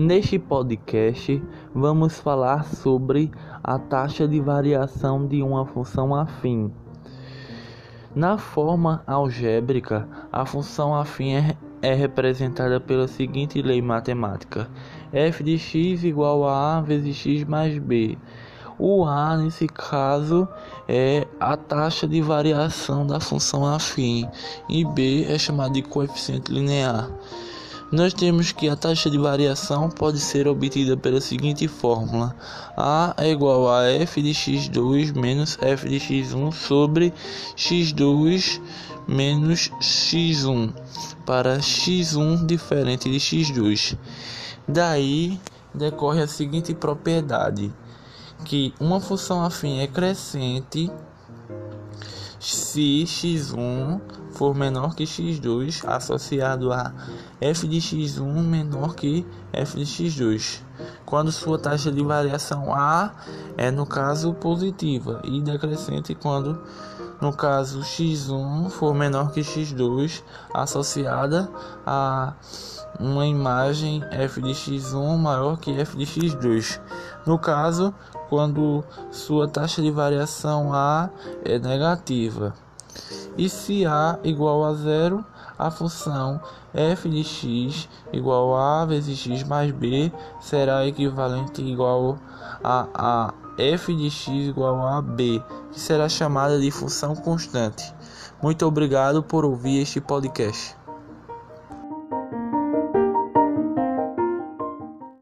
Neste podcast, vamos falar sobre a taxa de variação de uma função afim. Na forma algébrica, a função afim é, é representada pela seguinte lei matemática: f de x igual a a vezes x mais b. O a, nesse caso, é a taxa de variação da função afim e b é chamado de coeficiente linear. Nós temos que a taxa de variação pode ser obtida pela seguinte fórmula: A é igual a f de x2 menos f de x1 sobre x2 menos x1 para x1 diferente de x2. Daí decorre a seguinte propriedade: que uma função afim é crescente se x1 for menor que x2 associado a f de x1 menor que f de x2, quando sua taxa de variação A é no caso positiva e decrescente quando no caso x1 for menor que x2 associada a uma imagem f de x1 maior que f de x2. No caso, quando sua taxa de variação A é negativa. E se A igual a zero, a função f de x igual a a vezes x mais b será equivalente igual a, a f de x igual a b, que será chamada de função constante. Muito obrigado por ouvir este podcast.